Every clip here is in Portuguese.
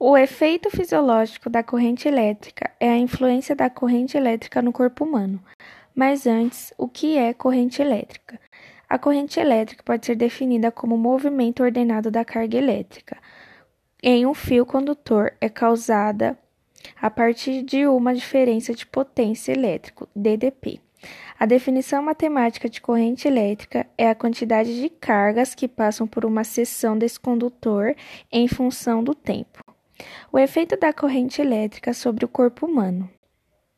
O efeito fisiológico da corrente elétrica é a influência da corrente elétrica no corpo humano. Mas antes, o que é corrente elétrica? A corrente elétrica pode ser definida como o movimento ordenado da carga elétrica em um fio condutor é causada a partir de uma diferença de potência elétrico, DDP. A definição matemática de corrente elétrica é a quantidade de cargas que passam por uma seção desse condutor em função do tempo. O efeito da corrente elétrica sobre o corpo humano.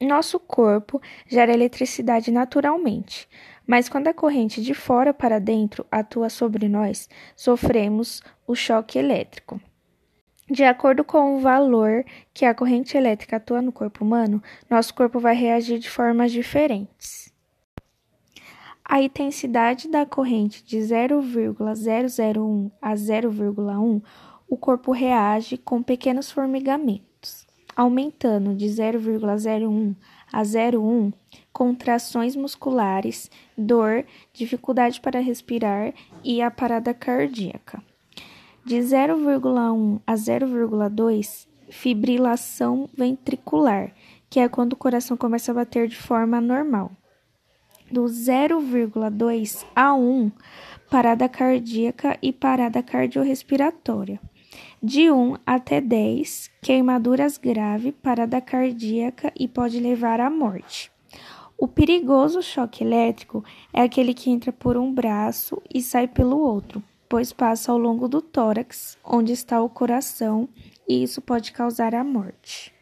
Nosso corpo gera eletricidade naturalmente, mas quando a corrente de fora para dentro atua sobre nós, sofremos o choque elétrico. De acordo com o valor que a corrente elétrica atua no corpo humano, nosso corpo vai reagir de formas diferentes. A intensidade da corrente de 0,001 a 0,1 o corpo reage com pequenos formigamentos, aumentando de 0,01 a 0,1 contrações musculares, dor, dificuldade para respirar e a parada cardíaca. De 0,1 a 0,2, fibrilação ventricular, que é quando o coração começa a bater de forma normal. Do 0,2 a 1, parada cardíaca e parada cardiorrespiratória de 1 até 10, queimaduras grave, parada cardíaca e pode levar à morte. O perigoso choque elétrico é aquele que entra por um braço e sai pelo outro, pois passa ao longo do tórax, onde está o coração, e isso pode causar a morte.